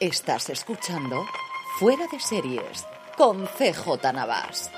Estás escuchando Fuera de Series con CJ Navas.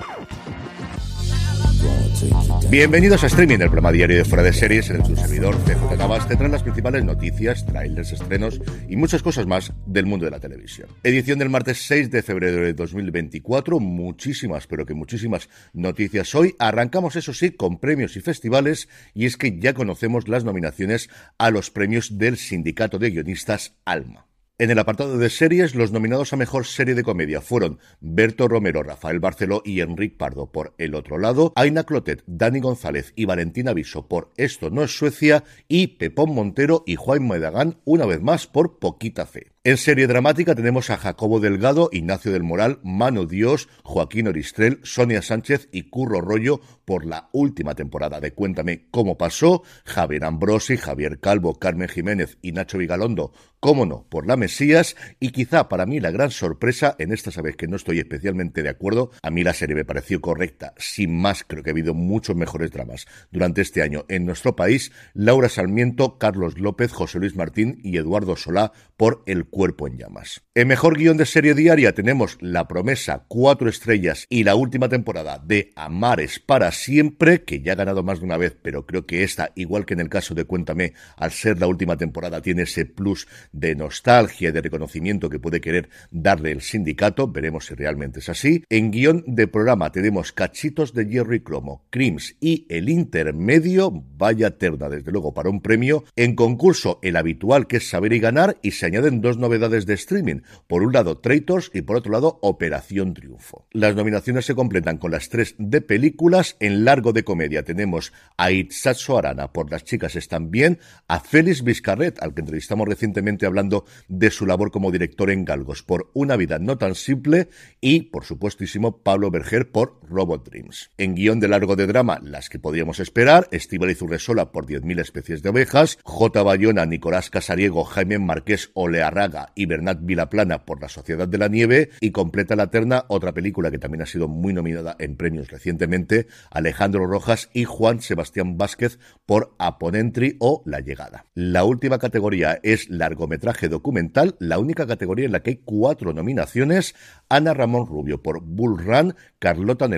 Bienvenidos a Streaming, el programa diario de Fuera de Series en el su servidor CJ Navas te las principales noticias, trailers, estrenos y muchas cosas más del mundo de la televisión. Edición del martes 6 de febrero de 2024, muchísimas, pero que muchísimas noticias hoy. Arrancamos, eso sí, con premios y festivales y es que ya conocemos las nominaciones a los premios del Sindicato de Guionistas Alma. En el apartado de series, los nominados a mejor serie de comedia fueron Berto Romero, Rafael Barceló y Enrique Pardo por El Otro Lado, Aina Clotet, Dani González y Valentina Viso por Esto no es Suecia y Pepón Montero y Juan Medagán una vez más por Poquita Fe. En serie dramática tenemos a Jacobo Delgado, Ignacio del Moral, Mano Dios, Joaquín Oristrel, Sonia Sánchez y Curro Rollo por la última temporada de Cuéntame cómo pasó, Javier Ambrosi, Javier Calvo, Carmen Jiménez y Nacho Vigalondo, cómo no, por la Mesías y quizá para mí la gran sorpresa, en esta sabes que no estoy especialmente de acuerdo, a mí la serie me pareció correcta, sin más creo que ha habido muchos mejores dramas durante este año en nuestro país, Laura Sarmiento, Carlos López, José Luis Martín y Eduardo Solá por El Cuerpo en Llamas. En mejor guion de serie diaria tenemos La Promesa, cuatro estrellas y la última temporada de Amares para siempre, que ya ha ganado más de una vez, pero creo que esta, igual que en el caso de Cuéntame, al ser la última temporada, tiene ese plus de nostalgia y de reconocimiento que puede querer darle el sindicato. Veremos si realmente es así. En guion de programa tenemos Cachitos de Jerry Cromo, Crims y El Intermedio, vaya terna desde luego para un premio. En concurso, el habitual que es saber y ganar y se añaden dos novedades de streaming. Por un lado, Traitors y por otro lado, Operación Triunfo. Las nominaciones se completan con las tres de películas. En largo de comedia tenemos a Itzatso Arana por Las chicas están bien, a Félix Vizcarret, al que entrevistamos recientemente hablando de su labor como director en Galgos por Una vida no tan simple y, por supuestísimo, Pablo Berger por Robot Dreams. En guion de largo de drama, las que podríamos esperar, Estíbal Zurresola por 10.000 especies de ovejas, J. Bayona, Nicolás Casariego, Jaime Marqués Olearraga y Bernat Vilaplana por La Sociedad de la Nieve y completa la terna otra película que también ha sido muy nominada en premios recientemente, Alejandro Rojas y Juan Sebastián Vázquez por Aponentry o La Llegada. La última categoría es largometraje documental, la única categoría en la que hay cuatro nominaciones, Ana Ramón Rubio por Bull Run, Carlota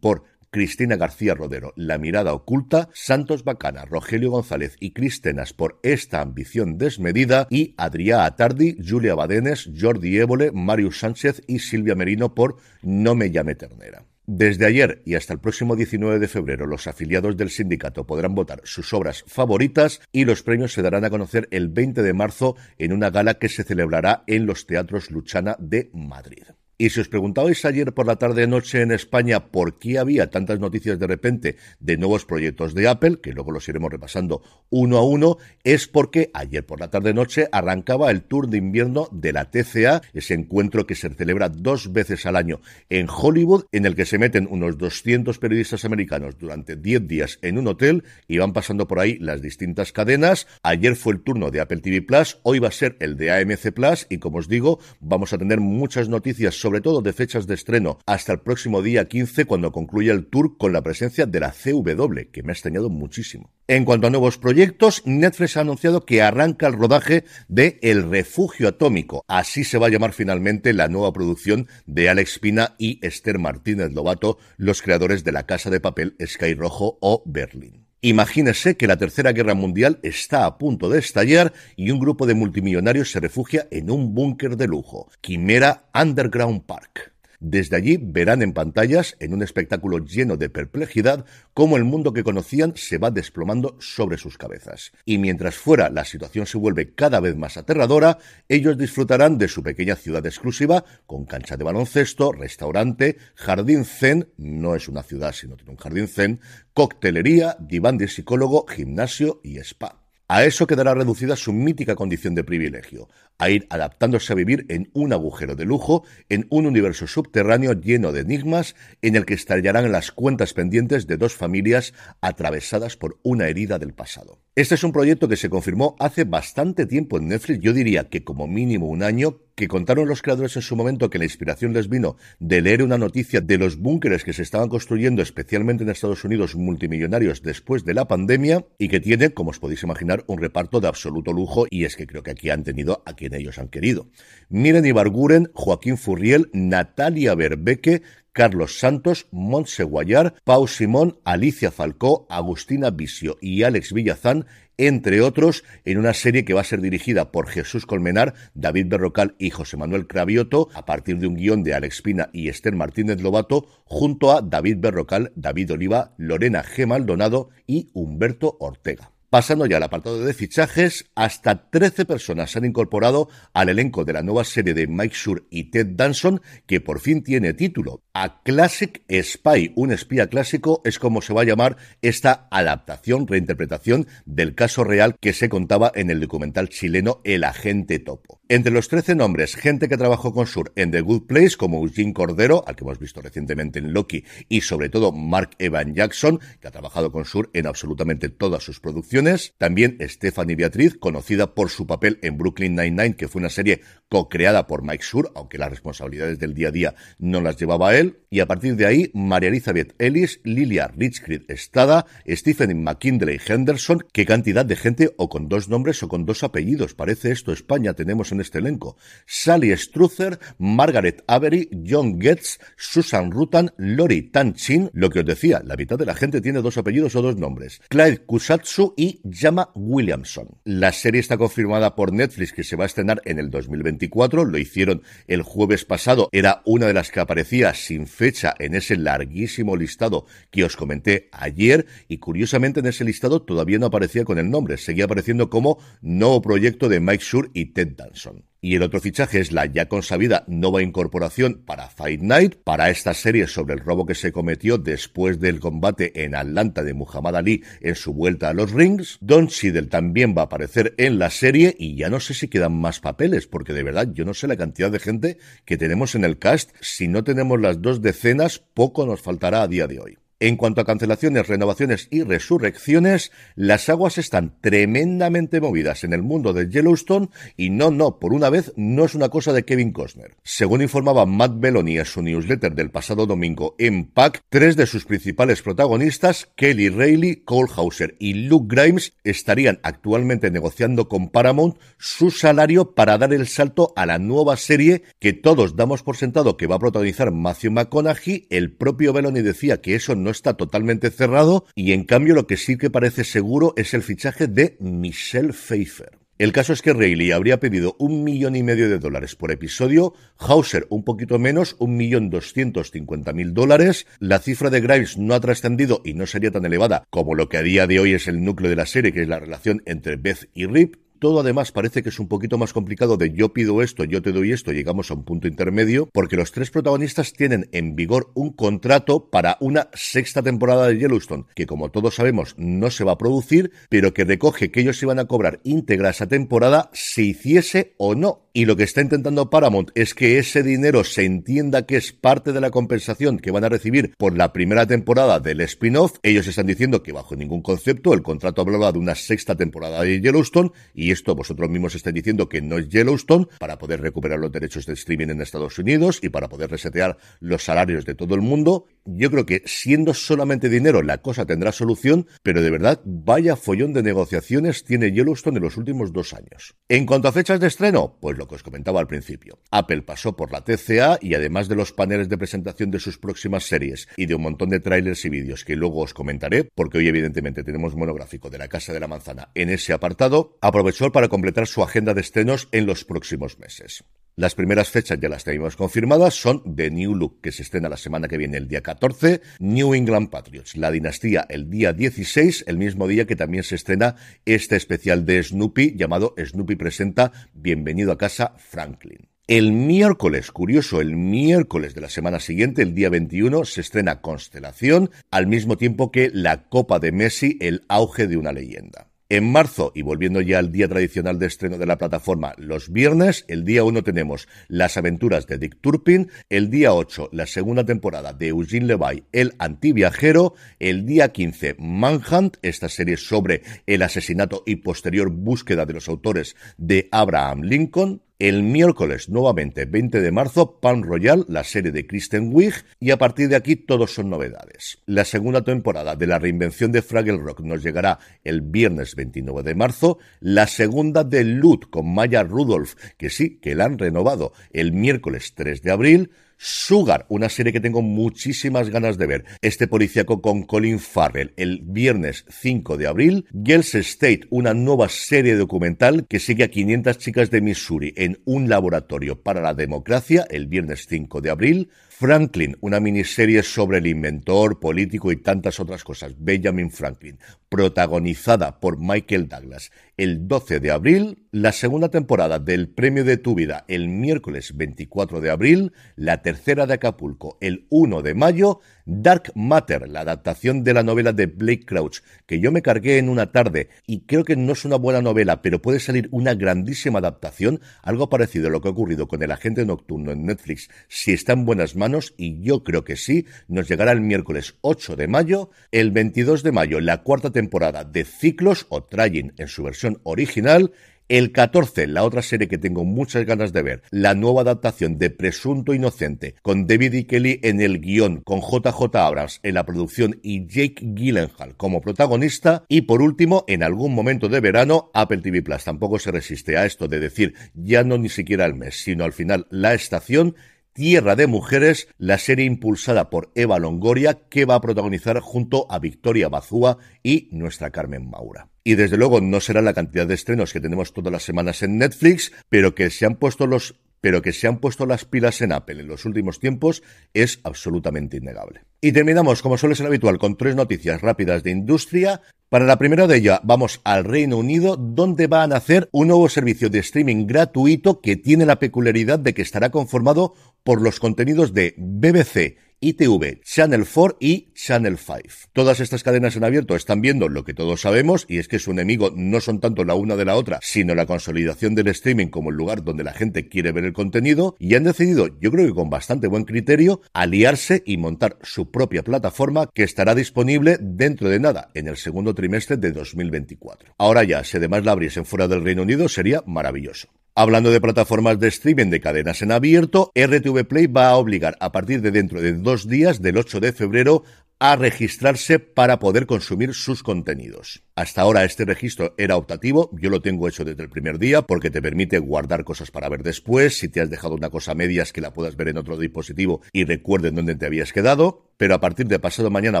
Por Cristina García Rodero, La mirada oculta, Santos Bacana, Rogelio González y Cristenas por Esta ambición desmedida y Adrià Atardi, Julia Badenes, Jordi Évole, Marius Sánchez y Silvia Merino por No me llame ternera. Desde ayer y hasta el próximo 19 de febrero, los afiliados del sindicato podrán votar sus obras favoritas y los premios se darán a conocer el 20 de marzo en una gala que se celebrará en los Teatros Luchana de Madrid. Y si os preguntabais ayer por la tarde noche en España por qué había tantas noticias de repente de nuevos proyectos de Apple, que luego los iremos repasando uno a uno, es porque ayer por la tarde noche arrancaba el tour de invierno de la TCA, ese encuentro que se celebra dos veces al año en Hollywood, en el que se meten unos 200 periodistas americanos durante 10 días en un hotel y van pasando por ahí las distintas cadenas. Ayer fue el turno de Apple TV Plus, hoy va a ser el de AMC Plus y como os digo, vamos a tener muchas noticias sobre todo de fechas de estreno, hasta el próximo día 15 cuando concluya el tour con la presencia de la CW, que me ha extrañado muchísimo. En cuanto a nuevos proyectos, Netflix ha anunciado que arranca el rodaje de El Refugio Atómico. Así se va a llamar finalmente la nueva producción de Alex Pina y Esther Martínez Lobato, los creadores de La Casa de Papel, Sky Rojo o Berlín. Imagínese que la Tercera Guerra Mundial está a punto de estallar y un grupo de multimillonarios se refugia en un búnker de lujo, Quimera Underground Park. Desde allí verán en pantallas, en un espectáculo lleno de perplejidad, cómo el mundo que conocían se va desplomando sobre sus cabezas. Y mientras fuera la situación se vuelve cada vez más aterradora, ellos disfrutarán de su pequeña ciudad exclusiva, con cancha de baloncesto, restaurante, jardín zen, no es una ciudad sino tiene un jardín zen, coctelería, diván de psicólogo, gimnasio y spa. A eso quedará reducida su mítica condición de privilegio, a ir adaptándose a vivir en un agujero de lujo, en un universo subterráneo lleno de enigmas, en el que estallarán las cuentas pendientes de dos familias atravesadas por una herida del pasado. Este es un proyecto que se confirmó hace bastante tiempo en Netflix, yo diría que como mínimo un año, que contaron los creadores en su momento que la inspiración les vino de leer una noticia de los búnkeres que se estaban construyendo especialmente en Estados Unidos multimillonarios después de la pandemia y que tiene, como os podéis imaginar, un reparto de absoluto lujo y es que creo que aquí han tenido a quien ellos han querido. Miren Ibarguren, Joaquín Furriel, Natalia Berbeque, Carlos Santos, Montse Guayar, Pau Simón, Alicia Falcó, Agustina Visio y Alex Villazán entre otros, en una serie que va a ser dirigida por Jesús Colmenar, David Berrocal y José Manuel Cravioto, a partir de un guion de Alex Pina y Esther Martínez Lobato, junto a David Berrocal, David Oliva, Lorena G. Maldonado y Humberto Ortega. Pasando ya al apartado de fichajes, hasta 13 personas se han incorporado al elenco de la nueva serie de Mike Shure y Ted Danson, que por fin tiene título. A Classic Spy, un espía clásico, es como se va a llamar esta adaptación, reinterpretación del caso real que se contaba en el documental chileno El Agente Topo. Entre los 13 nombres, gente que trabajó con Shure en The Good Place, como Eugene Cordero, al que hemos visto recientemente en Loki, y sobre todo Mark Evan Jackson, que ha trabajado con Shure en absolutamente todas sus producciones, también Stephanie Beatriz, conocida por su papel en Brooklyn Nine-Nine, que fue una serie co-creada por Mike Sur, aunque las responsabilidades del día a día no las llevaba él. Y a partir de ahí, María Elizabeth Ellis, Lilia Richcrid Estada, Stephen McKindley Henderson, qué cantidad de gente o con dos nombres o con dos apellidos. Parece esto España tenemos en este elenco. Sally Struther, Margaret Avery, John Getz, Susan Rutan, Lori Tanchin, lo que os decía, la mitad de la gente tiene dos apellidos o dos nombres. Clyde Kusatsu y Llama Williamson. La serie está confirmada por Netflix que se va a estrenar en el 2024. Lo hicieron el jueves pasado. Era una de las que aparecía sin fecha en ese larguísimo listado que os comenté ayer. Y curiosamente en ese listado todavía no aparecía con el nombre. Seguía apareciendo como nuevo proyecto de Mike Shure y Ted Danson. Y el otro fichaje es la ya consabida nueva incorporación para Fight Night, para esta serie sobre el robo que se cometió después del combate en Atlanta de Muhammad Ali en su vuelta a los rings. Don Cheadle también va a aparecer en la serie y ya no sé si quedan más papeles, porque de verdad yo no sé la cantidad de gente que tenemos en el cast. Si no tenemos las dos decenas, poco nos faltará a día de hoy. En cuanto a cancelaciones, renovaciones y resurrecciones, las aguas están tremendamente movidas en el mundo de Yellowstone y no, no, por una vez no es una cosa de Kevin Costner. Según informaba Matt Belloni en su newsletter del pasado domingo en PAC, tres de sus principales protagonistas, Kelly Reilly, Cole Hauser y Luke Grimes, estarían actualmente negociando con Paramount su salario para dar el salto a la nueva serie que todos damos por sentado que va a protagonizar Matthew McConaughey. El propio Belloni decía que eso no está totalmente cerrado y en cambio lo que sí que parece seguro es el fichaje de Michelle Pfeiffer. El caso es que Reilly habría pedido un millón y medio de dólares por episodio, Hauser un poquito menos, un millón doscientos cincuenta mil dólares. La cifra de Grimes no ha trascendido y no sería tan elevada como lo que a día de hoy es el núcleo de la serie, que es la relación entre Beth y Rip. Todo además parece que es un poquito más complicado de yo pido esto, yo te doy esto, llegamos a un punto intermedio, porque los tres protagonistas tienen en vigor un contrato para una sexta temporada de Yellowstone, que como todos sabemos no se va a producir, pero que recoge que ellos iban a cobrar íntegra esa temporada se hiciese o no y lo que está intentando Paramount es que ese dinero se entienda que es parte de la compensación que van a recibir por la primera temporada del spin-off. Ellos están diciendo que bajo ningún concepto el contrato hablaba de una sexta temporada de Yellowstone y esto vosotros mismos estáis diciendo que no es Yellowstone para poder recuperar los derechos de streaming en Estados Unidos y para poder resetear los salarios de todo el mundo. Yo creo que siendo solamente dinero la cosa tendrá solución, pero de verdad vaya follón de negociaciones tiene Yellowstone en los últimos dos años. En cuanto a fechas de estreno, pues lo que os comentaba al principio. Apple pasó por la TCA y además de los paneles de presentación de sus próximas series y de un montón de trailers y vídeos que luego os comentaré, porque hoy evidentemente tenemos monográfico de la Casa de la Manzana en ese apartado, aprovechó para completar su agenda de estrenos en los próximos meses. Las primeras fechas ya las tenemos confirmadas, son The New Look, que se estrena la semana que viene el día 14, New England Patriots, La Dinastía el día 16, el mismo día que también se estrena este especial de Snoopy llamado Snoopy presenta Bienvenido a casa Franklin. El miércoles, curioso, el miércoles de la semana siguiente, el día 21, se estrena Constelación, al mismo tiempo que la Copa de Messi, el auge de una leyenda. En marzo, y volviendo ya al día tradicional de estreno de la plataforma, los viernes, el día 1 tenemos Las aventuras de Dick Turpin, el día 8, la segunda temporada de Eugene Levy, El antiviajero, el día 15, Manhunt, esta serie sobre el asesinato y posterior búsqueda de los autores de Abraham Lincoln, el miércoles, nuevamente, 20 de marzo, Palm Royal, la serie de Kristen Wiig, y a partir de aquí todos son novedades. La segunda temporada de la reinvención de Fraggle Rock nos llegará el viernes 29 de marzo, la segunda de Loot con Maya Rudolph, que sí, que la han renovado el miércoles 3 de abril, Sugar, una serie que tengo muchísimas ganas de ver. Este policíaco con Colin Farrell el viernes 5 de abril. Girls State, una nueva serie documental que sigue a 500 chicas de Missouri en un laboratorio para la democracia el viernes 5 de abril. Franklin, una miniserie sobre el inventor, político y tantas otras cosas, Benjamin Franklin, protagonizada por Michael Douglas, el 12 de abril, la segunda temporada del Premio de tu Vida. El miércoles 24 de abril, la tercera de Acapulco. El 1 de mayo, Dark Matter, la adaptación de la novela de Blake Crouch, que yo me cargué en una tarde y creo que no es una buena novela, pero puede salir una grandísima adaptación, algo parecido a lo que ha ocurrido con El Agente Nocturno en Netflix, si está en buenas manos, y yo creo que sí, nos llegará el miércoles 8 de mayo, el 22 de mayo la cuarta temporada de Ciclos o Trying en su versión original, el 14, la otra serie que tengo muchas ganas de ver, la nueva adaptación de Presunto Inocente, con David y Kelly en el guion, con JJ Abrams en la producción y Jake Gyllenhaal como protagonista. Y por último, en algún momento de verano, Apple TV Plus tampoco se resiste a esto de decir ya no ni siquiera el mes, sino al final la estación Tierra de Mujeres, la serie impulsada por Eva Longoria, que va a protagonizar junto a Victoria Bazúa y nuestra Carmen Maura. Y desde luego no será la cantidad de estrenos que tenemos todas las semanas en Netflix, pero que se han puesto los pero que se han puesto las pilas en Apple en los últimos tiempos es absolutamente innegable. Y terminamos, como suele ser habitual, con tres noticias rápidas de industria. Para la primera de ellas, vamos al Reino Unido, donde va a nacer un nuevo servicio de streaming gratuito que tiene la peculiaridad de que estará conformado por los contenidos de BBC, ITV, Channel 4 y Channel 5. Todas estas cadenas en abierto están viendo lo que todos sabemos y es que su enemigo no son tanto la una de la otra, sino la consolidación del streaming como el lugar donde la gente quiere ver el contenido y han decidido, yo creo que con bastante buen criterio, aliarse y montar su propia plataforma que estará disponible dentro de nada, en el segundo trimestre de 2024. Ahora ya, si además la abriesen fuera del Reino Unido, sería maravilloso. Hablando de plataformas de streaming de cadenas en abierto, RTV Play va a obligar a partir de dentro de dos días, del 8 de febrero, a registrarse para poder consumir sus contenidos. Hasta ahora este registro era optativo, yo lo tengo hecho desde el primer día porque te permite guardar cosas para ver después, si te has dejado una cosa a medias que la puedas ver en otro dispositivo y recuerden dónde te habías quedado, pero a partir de pasado mañana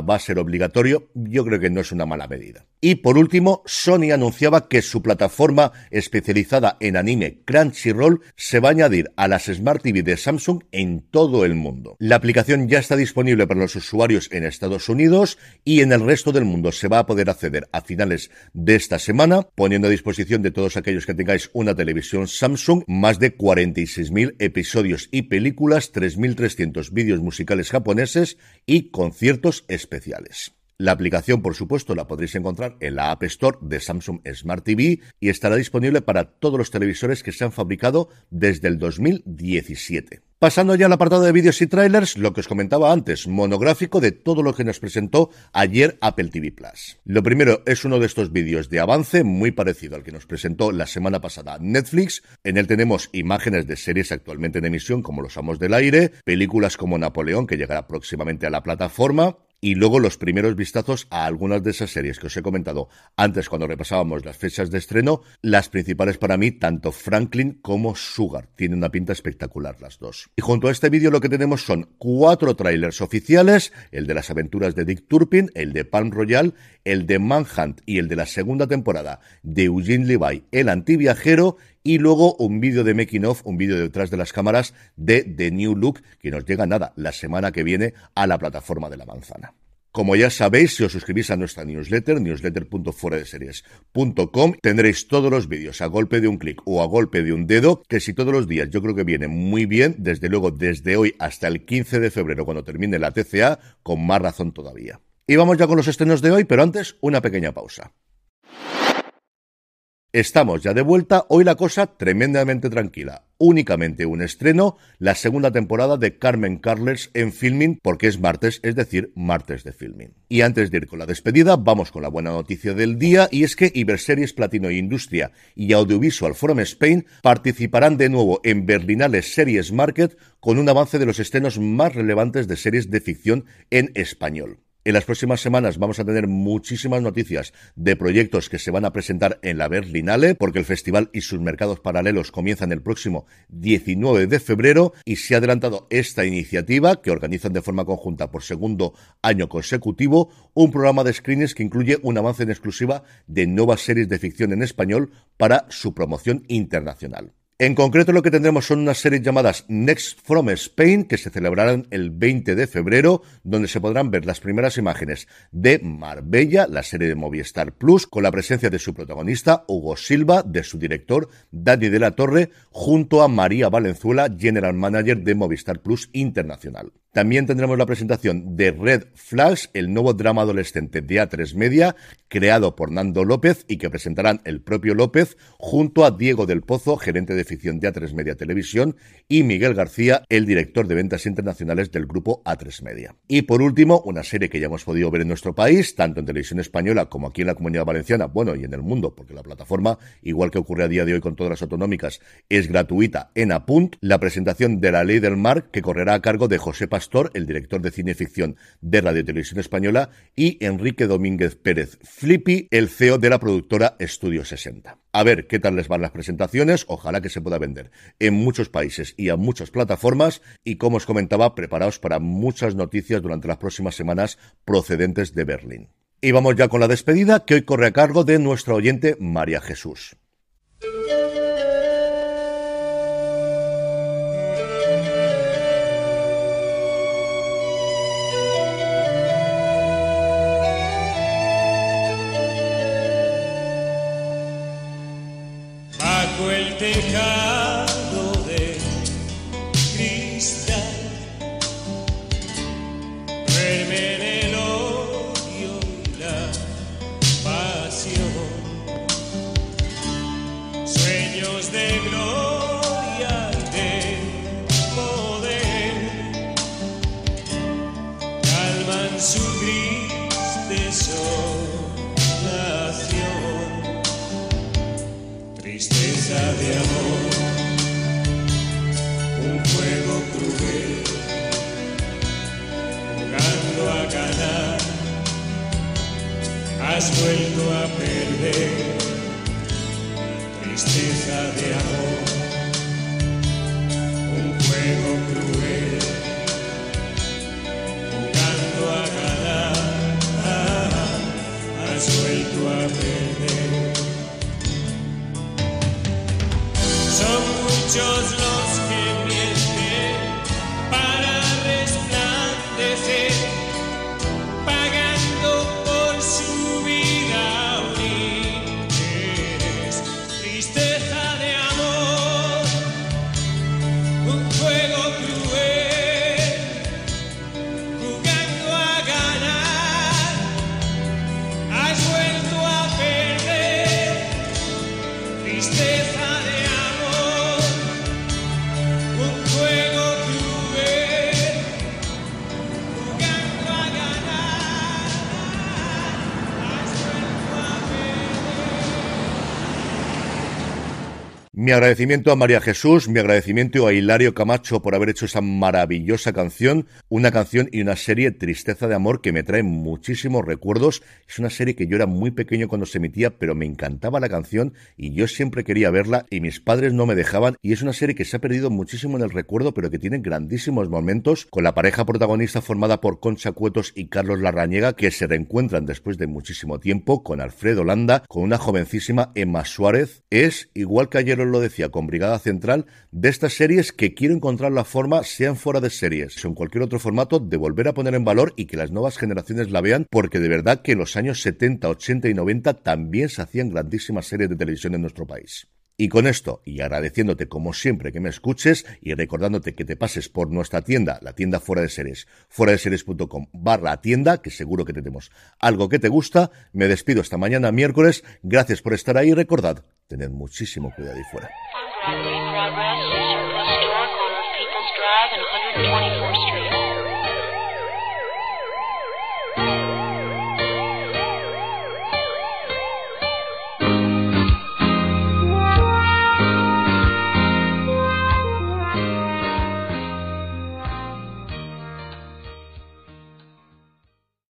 va a ser obligatorio, yo creo que no es una mala medida. Y por último, Sony anunciaba que su plataforma especializada en anime Crunchyroll se va a añadir a las Smart TV de Samsung en todo el mundo. La aplicación ya está disponible para los usuarios en Estados Unidos y en el resto del mundo. Se va a poder acceder a final de esta semana, poniendo a disposición de todos aquellos que tengáis una televisión Samsung más de 46.000 episodios y películas, 3.300 vídeos musicales japoneses y conciertos especiales. La aplicación, por supuesto, la podréis encontrar en la App Store de Samsung Smart TV y estará disponible para todos los televisores que se han fabricado desde el 2017. Pasando ya al apartado de vídeos y trailers, lo que os comentaba antes, monográfico de todo lo que nos presentó ayer Apple TV Plus. Lo primero es uno de estos vídeos de avance muy parecido al que nos presentó la semana pasada Netflix. En él tenemos imágenes de series actualmente en emisión como Los Amos del Aire, películas como Napoleón que llegará próximamente a la plataforma, y luego los primeros vistazos a algunas de esas series que os he comentado antes cuando repasábamos las fechas de estreno, las principales para mí, tanto Franklin como Sugar. Tienen una pinta espectacular las dos. Y junto a este vídeo lo que tenemos son cuatro trailers oficiales, el de las aventuras de Dick Turpin, el de Palm Royal, el de Manhunt y el de la segunda temporada de Eugene Levi, el antiviajero, y luego un vídeo de making of, un vídeo detrás de las cámaras de The New Look, que nos llega nada, la semana que viene a la plataforma de la manzana. Como ya sabéis, si os suscribís a nuestra newsletter, newsletter.fueradeseries.com, tendréis todos los vídeos a golpe de un clic o a golpe de un dedo, que si todos los días yo creo que viene muy bien, desde luego desde hoy hasta el 15 de febrero, cuando termine la TCA, con más razón todavía. Y vamos ya con los estrenos de hoy, pero antes una pequeña pausa. Estamos ya de vuelta, hoy la cosa tremendamente tranquila. Únicamente un estreno, la segunda temporada de Carmen Carles en filming, porque es martes, es decir, martes de filming. Y antes de ir con la despedida, vamos con la buena noticia del día, y es que Iberseries Platino Industria y Audiovisual Forum Spain participarán de nuevo en Berlinale Series Market con un avance de los estrenos más relevantes de series de ficción en español. En las próximas semanas vamos a tener muchísimas noticias de proyectos que se van a presentar en la Berlinale, porque el festival y sus mercados paralelos comienzan el próximo 19 de febrero y se ha adelantado esta iniciativa que organizan de forma conjunta por segundo año consecutivo un programa de screenings que incluye un avance en exclusiva de nuevas series de ficción en español para su promoción internacional. En concreto lo que tendremos son unas series llamadas Next from Spain que se celebrarán el 20 de febrero, donde se podrán ver las primeras imágenes de Marbella, la serie de Movistar Plus, con la presencia de su protagonista Hugo Silva, de su director Dani de la Torre, junto a María Valenzuela, General Manager de Movistar Plus Internacional. También tendremos la presentación de Red Flash, el nuevo drama adolescente de A3 Media, creado por Nando López y que presentarán el propio López junto a Diego del Pozo, gerente de ficción de A3 Media Televisión, y Miguel García, el director de ventas internacionales del grupo A3 Media. Y por último, una serie que ya hemos podido ver en nuestro país, tanto en televisión española como aquí en la comunidad valenciana, bueno, y en el mundo, porque la plataforma, igual que ocurre a día de hoy con todas las autonómicas, es gratuita en Apunt, la presentación de La Ley del Mar, que correrá a cargo de José Pastor el director de cine y ficción de Radio Televisión Española, y Enrique Domínguez Pérez Flippy, el CEO de la productora Estudio 60. A ver qué tal les van las presentaciones, ojalá que se pueda vender en muchos países y a muchas plataformas, y como os comentaba, preparaos para muchas noticias durante las próximas semanas procedentes de Berlín. Y vamos ya con la despedida, que hoy corre a cargo de nuestra oyente María Jesús. Tristeza agradecimiento a María Jesús, mi agradecimiento a Hilario Camacho por haber hecho esa maravillosa canción, una canción y una serie Tristeza de Amor que me trae muchísimos recuerdos. Es una serie que yo era muy pequeño cuando se emitía, pero me encantaba la canción y yo siempre quería verla y mis padres no me dejaban y es una serie que se ha perdido muchísimo en el recuerdo, pero que tiene grandísimos momentos con la pareja protagonista formada por Concha Cuetos y Carlos Larrañega que se reencuentran después de muchísimo tiempo con Alfredo Landa, con una jovencísima Emma Suárez. Es, igual que ayer lo decía con Brigada Central, de estas series que quiero encontrar la forma, sean fuera de series o en cualquier otro formato, de volver a poner en valor y que las nuevas generaciones la vean, porque de verdad que en los años 70, 80 y 90 también se hacían grandísimas series de televisión en nuestro país. Y con esto, y agradeciéndote como siempre que me escuches y recordándote que te pases por nuestra tienda, la tienda fuera de series, fuera de series.com barra tienda, que seguro que tenemos algo que te gusta, me despido esta mañana miércoles, gracias por estar ahí y recordad, tened muchísimo cuidado ahí fuera.